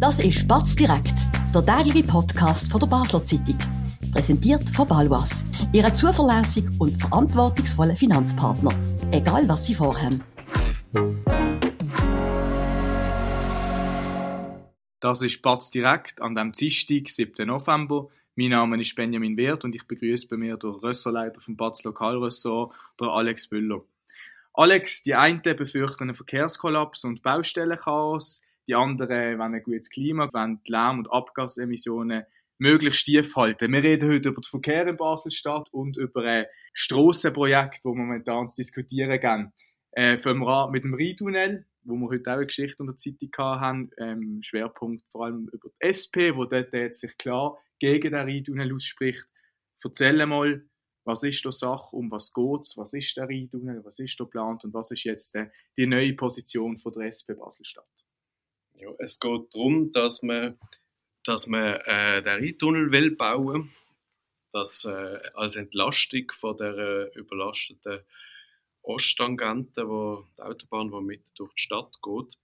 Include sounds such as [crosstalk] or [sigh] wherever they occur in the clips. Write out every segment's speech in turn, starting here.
Das ist Batz direkt, der tägliche Podcast von der Basler Zeitung. Präsentiert von Balwas, Ihrem zuverlässigen und verantwortungsvollen Finanzpartner. Egal was Sie vorhaben. Das ist Batz direkt an dem Dienstag, 7. November. Mein Name ist Benjamin Wert und ich begrüße bei mir den Rösserleiter vom Batz Lokalressort, Alex Büller. Alex, die einen befürchten einen Verkehrskollaps und Baustellenchaos, die anderen wollen ein gutes Klima, wollen die Lärm- und Abgasemissionen möglichst tief halten. Wir reden heute über den Verkehr in Basel-Stadt und über ein Strassenprojekt, das momentan zu diskutieren gehen. Äh, wir mit dem Rheintunnel, wo wir heute auch eine Geschichte in der Zeitung haben, ähm, Schwerpunkt vor allem über die SP, wo dort jetzt sich klar gegen den Rheintunnel ausspricht. Erzähl mal, was ist der Sache, um was geht's, was ist der Rheintunnel, was ist der geplant und was ist jetzt äh, die neue Position von der SP Basel-Stadt? Ja, es geht darum, dass man, dass man äh, den Rheintunnel will bauen das äh, als Entlastung von der äh, überlasteten Osttangente, wo die Autobahn, die mitten durch die Stadt geht.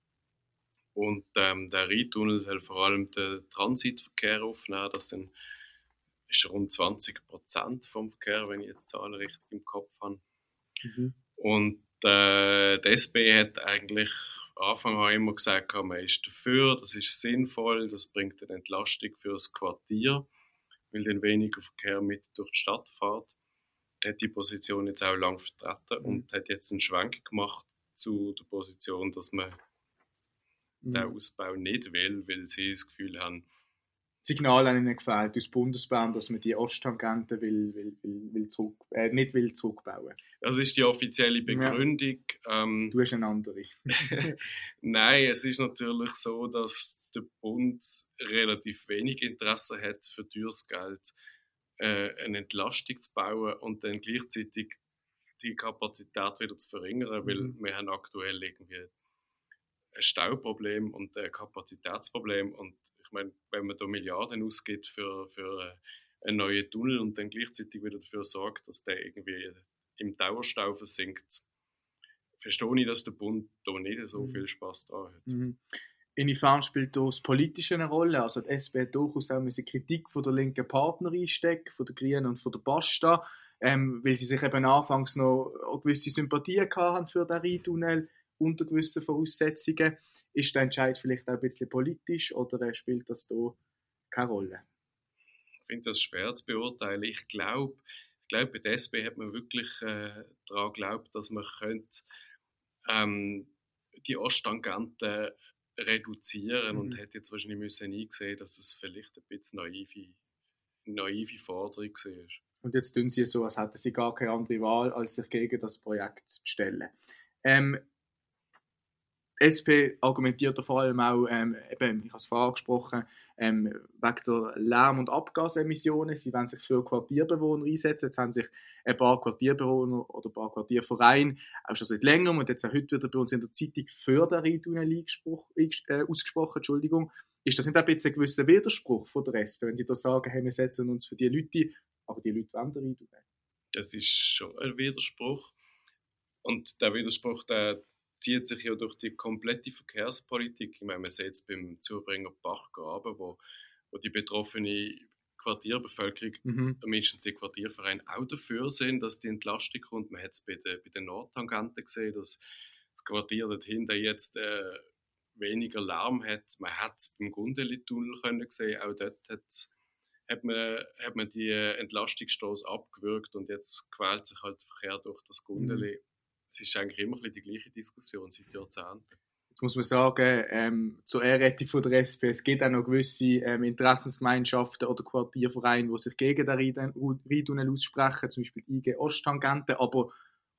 Und ähm, der Rheintunnel soll vor allem den Transitverkehr aufnehmen. Das sind, ist rund 20 Prozent vom Verkehr, wenn ich jetzt die Zahlen richtig im Kopf habe. Mhm. Und äh, die SP hat eigentlich Anfang an immer gesagt, man ist dafür, das ist sinnvoll, das bringt eine Entlastung für das Quartier, weil dann weniger Verkehr mit durch die Stadt fährt. Hat die Position jetzt auch lang vertreten mhm. und hat jetzt einen Schwenk gemacht zu der Position, dass man mhm. den Ausbau nicht will, weil sie das Gefühl haben, Signal an ihnen gefällt aus Bundesbahn, dass man die Osttangente will, will, will, will zurück, äh, nicht will zurückbauen. Das ist die offizielle Begründung. Ja. Ähm, du hast eine andere. [laughs] Nein, es ist natürlich so, dass der Bund relativ wenig Interesse hat, für teures Geld äh, eine Entlastung zu bauen und dann gleichzeitig die Kapazität wieder zu verringern, weil mhm. wir haben aktuell irgendwie ein Stauproblem und ein Kapazitätsproblem und meine, wenn man da Milliarden ausgibt für, für äh, einen neuen Tunnel und dann gleichzeitig wieder dafür sorgt, dass der irgendwie im Dauerstau versinkt, verstehe ich, dass der Bund da nicht so mhm. viel Spaß dran hat. Mhm. Inwiefern spielt das Politische eine Rolle? Also die SP hat durchaus auch eine Kritik von der linken Partner einstecken, von der Grünen und von der Basta, ähm, weil sie sich eben anfangs noch gewisse Sympathien hatten für den Rheintunnel unter gewissen Voraussetzungen. Ist der Entscheid vielleicht auch ein bisschen politisch oder spielt das da keine Rolle? Ich finde das schwer zu beurteilen. Ich glaube, ich glaube, bei der SP hat man wirklich äh, daran geglaubt, dass man könnte, ähm, die Osttangenten reduzieren mhm. und hätte jetzt wahrscheinlich müssen eingesehen, dass das vielleicht ein bisschen naive, naive Forderung war. Und jetzt tun sie so, als hätten sie gar keine andere Wahl, als sich gegen das Projekt zu stellen. Ähm, SP argumentiert vor allem auch, ähm, eben, ich habe es vorher angesprochen, ähm, wegen der Lärm- und Abgasemissionen. Sie wollen sich für Quartierbewohner einsetzen. Jetzt haben sich ein paar Quartierbewohner oder ein paar Quartiervereine auch schon seit längerem und jetzt auch heute wieder bei uns in der Zeitung für den Rheintunnel äh, ausgesprochen. Entschuldigung. Ist das nicht ein bisschen ein gewisser Widerspruch von der SP, wenn Sie da sagen, hey, wir setzen uns für die Leute, aber die Leute wollen den Rheintunnel? Das ist schon ein Widerspruch. Und der Widerspruch, der zieht sich ja durch die komplette Verkehrspolitik. Ich meine, man sieht es beim Zubringer Bachgraben, wo, wo die betroffene Quartierbevölkerung, mhm. mindestens die Quartiervereine, auch dafür sind, dass die Entlastung kommt. Man hat es bei, den, bei den Nordtangenten gesehen, dass das Quartier dort hinten jetzt äh, weniger Lärm hat. Man hat es beim Gundeli-Tunnel gesehen, auch dort hat man, hat man die Entlastungsstoß abgewürgt und jetzt quält sich halt der Verkehr durch das Gundeli. Mhm es ist eigentlich immer die gleiche Diskussion seit Jahrzehnten. Jetzt muss man sagen, ähm, zur Errettung von der SP, es gibt auch noch gewisse ähm, Interessensgemeinschaften oder Quartiervereine, die sich gegen den Rheintunnel aussprechen, zum Beispiel IG Osttangente, aber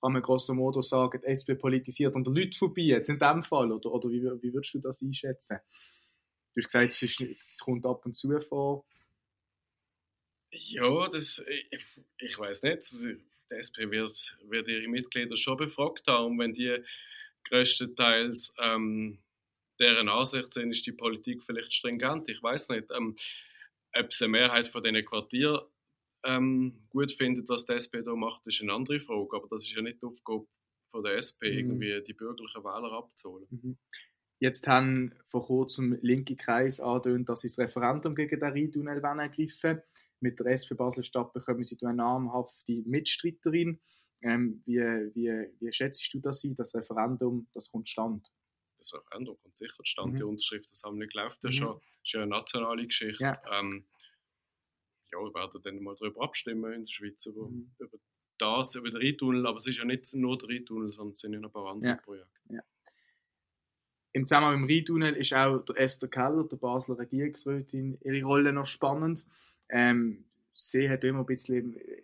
kann man grosso modo sagen, die SP politisiert an der Leute vorbei, jetzt in dem Fall, oder, oder wie, wie würdest du das einschätzen? Du hast gesagt, es kommt ab und zu vor. Ja, das, ich, ich weiß nicht die SP wird, wird ihre Mitglieder schon befragt haben. wenn die größtenteils ähm, deren Ansicht sind, ist die Politik vielleicht stringent. Ich weiß nicht, ähm, ob es eine Mehrheit von diesen Quartieren ähm, gut findet, was die SP da macht, ist eine andere Frage. Aber das ist ja nicht die Aufgabe von der SP, mhm. irgendwie die bürgerlichen Wähler abzuholen. Mhm. Jetzt haben vor kurzem linke Kreis angedeutet, dass sie das Referendum gegen den Rheintunnel ergreifen Mit der SP Basel-Stadt bekommen sie eine namhafte Mitstreiterin. Ähm, wie, wie, wie schätzt du das ein, das Referendum, das kommt stand? Das Referendum kommt sicher stand. Mhm. Die Unterschriftensammlung läuft ja mhm. schon. Das ist ja eine nationale Geschichte. Ja. Ähm, ja, wir werden dann mal darüber abstimmen in der Schweiz, über, mhm. über das, über den Rheintunnel. Aber es ist ja nicht nur der Rheintunnel, sondern es sind ja noch ein paar andere ja. Projekte. Ja. Im Zusammenhang mit dem Rheintunnel ist auch der Esther Keller, der Basler Regierungsrätin, ihre Rolle noch spannend. Ähm, sie hat immer ein bisschen, äh,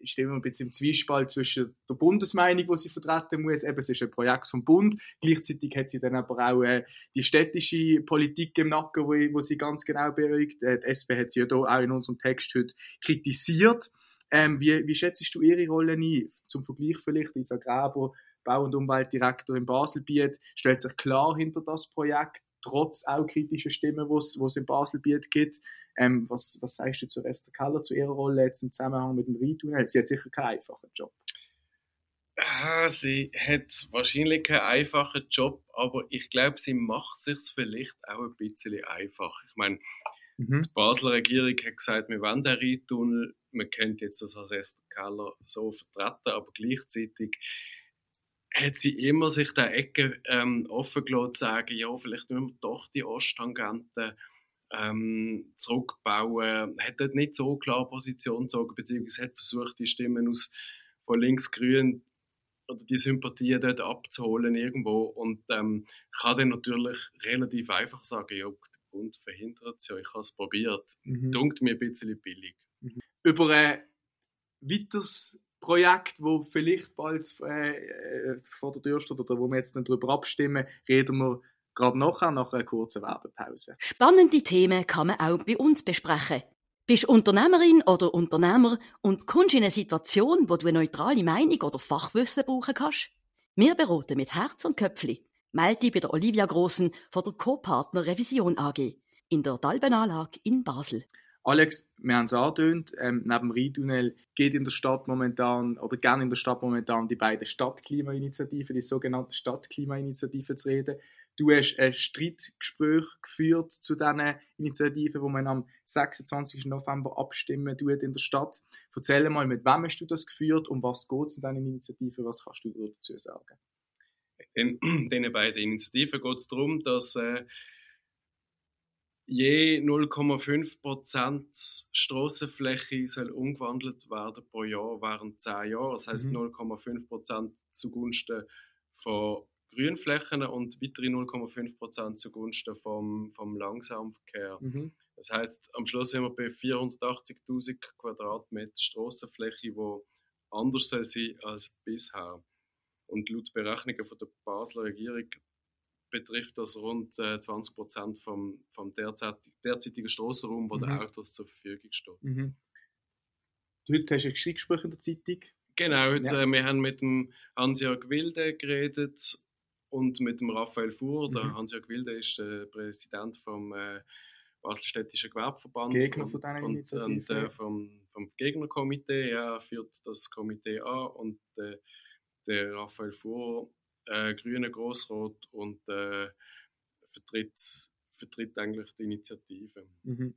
ist immer ein bisschen im Zwiespalt zwischen der Bundesmeinung, die sie vertreten muss. Eben, es ist ein Projekt vom Bund. Gleichzeitig hat sie dann aber auch äh, die städtische Politik im Nacken, wo, wo sie ganz genau beruhigt. Äh, die SP hat sie ja da auch in unserem Text heute kritisiert. Ähm, wie, wie schätzt du ihre Rolle ein? Zum Vergleich vielleicht, Isa Graber Bau- und Umweltdirektor in Baselbiet, stellt sich klar hinter das Projekt, trotz auch kritischer Stimmen, die es in Baselbiet gibt. Ähm, was, was sagst du zu Esther Keller, zu ihrer Rolle jetzt im Zusammenhang mit dem Rheintunnel? Sie hat sicher keinen einfachen Job. Ah, sie hat wahrscheinlich keinen einfachen Job, aber ich glaube, sie macht sich vielleicht auch ein bisschen einfach. Ich meine, mhm. die Basler Regierung hat gesagt, wir wollen den Rheintunnel. Man könnte jetzt das als Esther Keller so vertreten, aber gleichzeitig hat sie immer sich der Ecke ähm, offen gelassen, zu sagen, ja, vielleicht müssen wir doch die Osttangente ähm, zurückbauen. Hat dort nicht so klar Position gezogen, beziehungsweise hat versucht, die Stimmen aus von links-grün oder die Sympathien dort abzuholen irgendwo und ähm, kann dann natürlich relativ einfach sagen, ja, der Bund verhindert es ja, ich habe es probiert. Mhm. Dunkt mir ein bisschen billig. Mhm. Über ein weiteres Projekt, wo vielleicht bald äh, äh, vor der Tür steht oder wo wir jetzt dann darüber abstimmen, reden wir gerade nachher, nach einer kurzen Werbepause. Spannende Themen kann man auch bei uns besprechen. Bist Unternehmerin oder Unternehmer und kommst in eine Situation, wo du eine neutrale Meinung oder Fachwissen brauchen kannst? Wir beraten mit Herz und Köpfli. Melde dich bei der Olivia Grossen von der Co-Partner Revision AG in der Dalbenanlage in Basel. Alex, wir haben es angetönt, ähm, neben dem Rheintunnel geht in der Stadt momentan, oder gerne in der Stadt momentan, die beiden Stadtklimainitiativen, die sogenannte Stadtklimainitiative zu reden. Du hast ein Streitgespräch geführt zu diesen Initiativen, wo man am 26. November abstimmen tut in der Stadt. Erzähl mal, mit wem hast du das geführt und was geht es in diesen Initiativen? Was kannst du dazu sagen? In [clears throat] diesen beiden Initiativen geht es darum, dass äh, je 0,5% Strassenfläche soll umgewandelt werden pro Jahr während 10 Jahren. Das heißt mhm. 0,5% zugunsten von Grünflächen und weitere 0,5% zugunsten vom, vom Langsamverkehr. Mhm. Das heißt, am Schluss sind wir bei 480.000 Quadratmeter Strassenfläche, die anders sein als bisher. Und laut Berechnungen von der Basler Regierung betrifft das rund äh, 20 Prozent vom, vom derzeit, derzeitigen Strassenraum, wo mhm. den Autos zur Verfügung steht. Mhm. Heute hast du ein Gespräch in der Zeitung. Genau, heute, ja. äh, wir haben mit dem Hans-Jörg Wilde geredet und mit dem Raphael Fuhr. Mhm. Der Hans-Jörg Wilde ist äh, Präsident vom äh, Baselstädtischen Gewerbeverband. Gegner von diesen Initiativen. Und, äh, vom, vom Gegnerkomitee. Er führt das Komitee an und äh, der Raphael Fuhr äh, grüner Grossrat und äh, vertritt, vertritt eigentlich die Initiative. Mhm.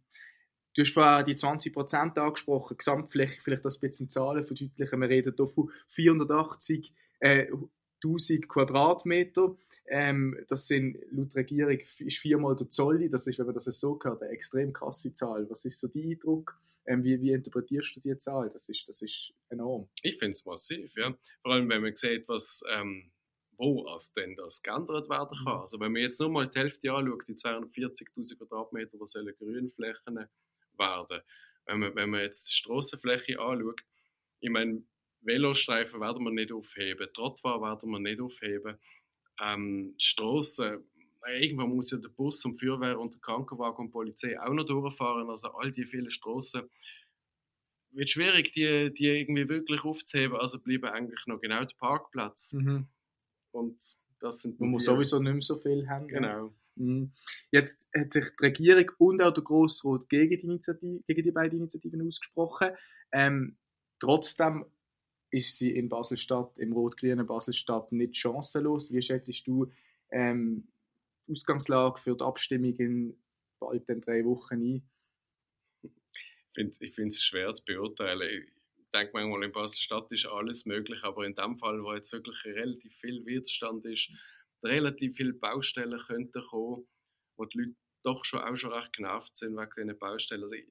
Du hast vorhin die 20 Prozent angesprochen, Gesamtfläche, vielleicht das ein bisschen Zahlen verdeutlichen. Wir reden hier von 480.000 äh, Quadratmeter. Ähm, das sind laut Regierung ist viermal der Zoll. Das ist, wenn man das so hört, eine extrem krasse Zahl. Was ist so dein Eindruck? Ähm, wie, wie interpretierst du die Zahl? Das ist, das ist enorm. Ich finde es massiv, ja. Vor allem, wenn man sieht, was ähm, wo als denn das geändert werden kann. Mhm. Also wenn man jetzt nur mal die Hälfte anschaut, die 240'000 Quadratmeter, die sollen Grünflächen werden, wenn man, wenn man jetzt die Strassenfläche anschaut, ich meine, Velostreifen werden wir nicht aufheben, Trottoir werden wir nicht aufheben, ähm, Strassen, irgendwann muss ja der Bus und Feuerwehr und der Krankenwagen und die Polizei auch noch durchfahren, also all die vielen Strassen wird schwierig, die, die irgendwie wirklich aufzuheben, also bleiben eigentlich noch genau der Parkplatz. Mhm. Und das sind Man muss sowieso nicht mehr so viel haben. Genau. Mhm. Jetzt hat sich die Regierung und auch der Grossrat gegen die, Initiative, gegen die beiden Initiativen ausgesprochen. Ähm, trotzdem ist sie in Baselstadt, im rot-grünen Baselstadt, nicht chancenlos. Wie schätzt du ähm, die Ausgangslage für die Abstimmung in bald in drei Wochen ein? Ich finde es schwer zu beurteilen. Ich denke manchmal, in Basel-Stadt ist alles möglich, aber in dem Fall, wo jetzt wirklich relativ viel Widerstand ist, relativ viele Baustellen könnten kommen, wo die Leute doch schon auch schon recht genervt sind wegen diesen Baustellen. Also ich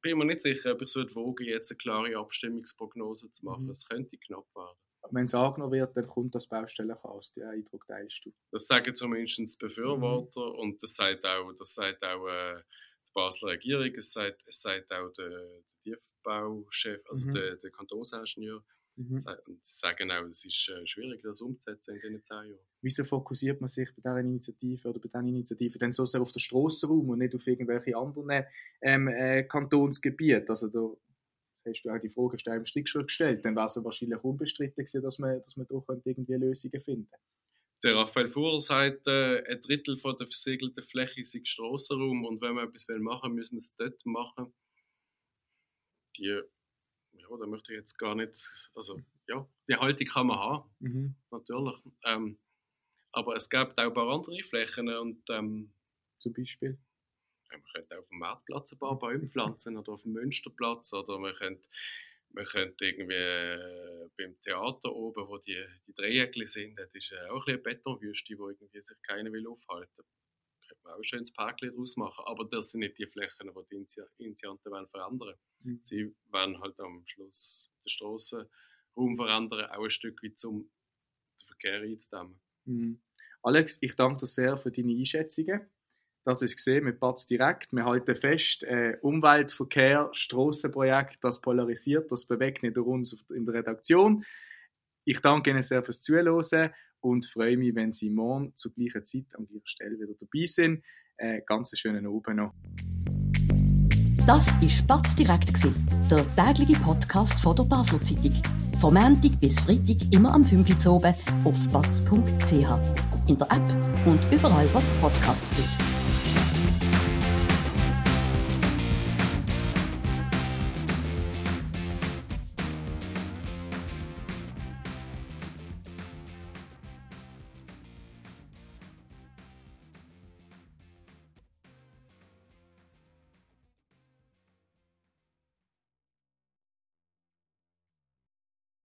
bin mir nicht sicher, ob ich es wogen jetzt eine klare Abstimmungsprognose zu machen. Es mhm. könnte knapp werden. Wenn es angenommen wird, dann kommt das Baustellenchaos. Den Eindruck teilst du. Das sagen zumindest die Befürworter mhm. und das sagt auch, das sagt auch äh, die Basler Regierung, es sagt, es sagt auch der, der Tiefbauchef, also mhm. der, der Kantonsingenieur. Mhm. Sie sagen auch, es ist äh, schwierig, das umzusetzen in diesen zehn Jahren. Wieso fokussiert man sich bei dieser Initiative oder bei diesen Initiativen dann so sehr auf den Strassenraum und nicht auf irgendwelche anderen ähm, äh, Kantonsgebiete? Also da hast du auch die Frage im Stick schon gestellt, dann wäre es wahrscheinlich unbestritten gewesen, dass man, dass man da irgendwie Lösungen finden der Raphael Fuhrer sagt, äh, ein Drittel von der versiegelten Fläche ist Strassenraum und wenn wir etwas machen will, müssen wir es dort machen. Die, ja, da möchte ich jetzt gar nicht, also ja, die Haltung kann man haben, mhm. natürlich. Ähm, aber es gibt auch ein paar andere Flächen und ähm, zum Beispiel man könnte auf dem Marktplatz ein paar Bäume [laughs] pflanzen oder auf dem Münsterplatz oder man könnte, man könnte irgendwie äh, beim Theater oben, wo die, die Dreieckli sind, das ist auch ein eine Betonwüste, wo irgendwie sich keiner will aufhalten könnte man auch ein schönes Parkli draus machen, aber das sind nicht die Flächen, die die Initianten wollen verändern mhm. Sie wollen halt am Schluss den Strassenraum verändern, auch ein Stück weit, um den Verkehr einzudämmen. Mhm. Alex, ich danke dir sehr für deine Einschätzungen. Das ist gesehen mit Batz direkt. Wir halten fest, äh, Umwelt, Verkehr, Strassenprojekt, das polarisiert, das bewegt nicht uns in der Redaktion. Ich danke Ihnen sehr fürs Zuhören und freue mich, wenn Sie morgen zur gleichen Zeit an gleicher Stelle wieder dabei sind. Äh, ganz schönen Abend noch. Das war Batz direkt, der tägliche Podcast von der Basel Zeitung. Vom Montag bis Freitag immer am 5 Uhr oben auf batz.ch. In der App und überall, was Podcasts gibt.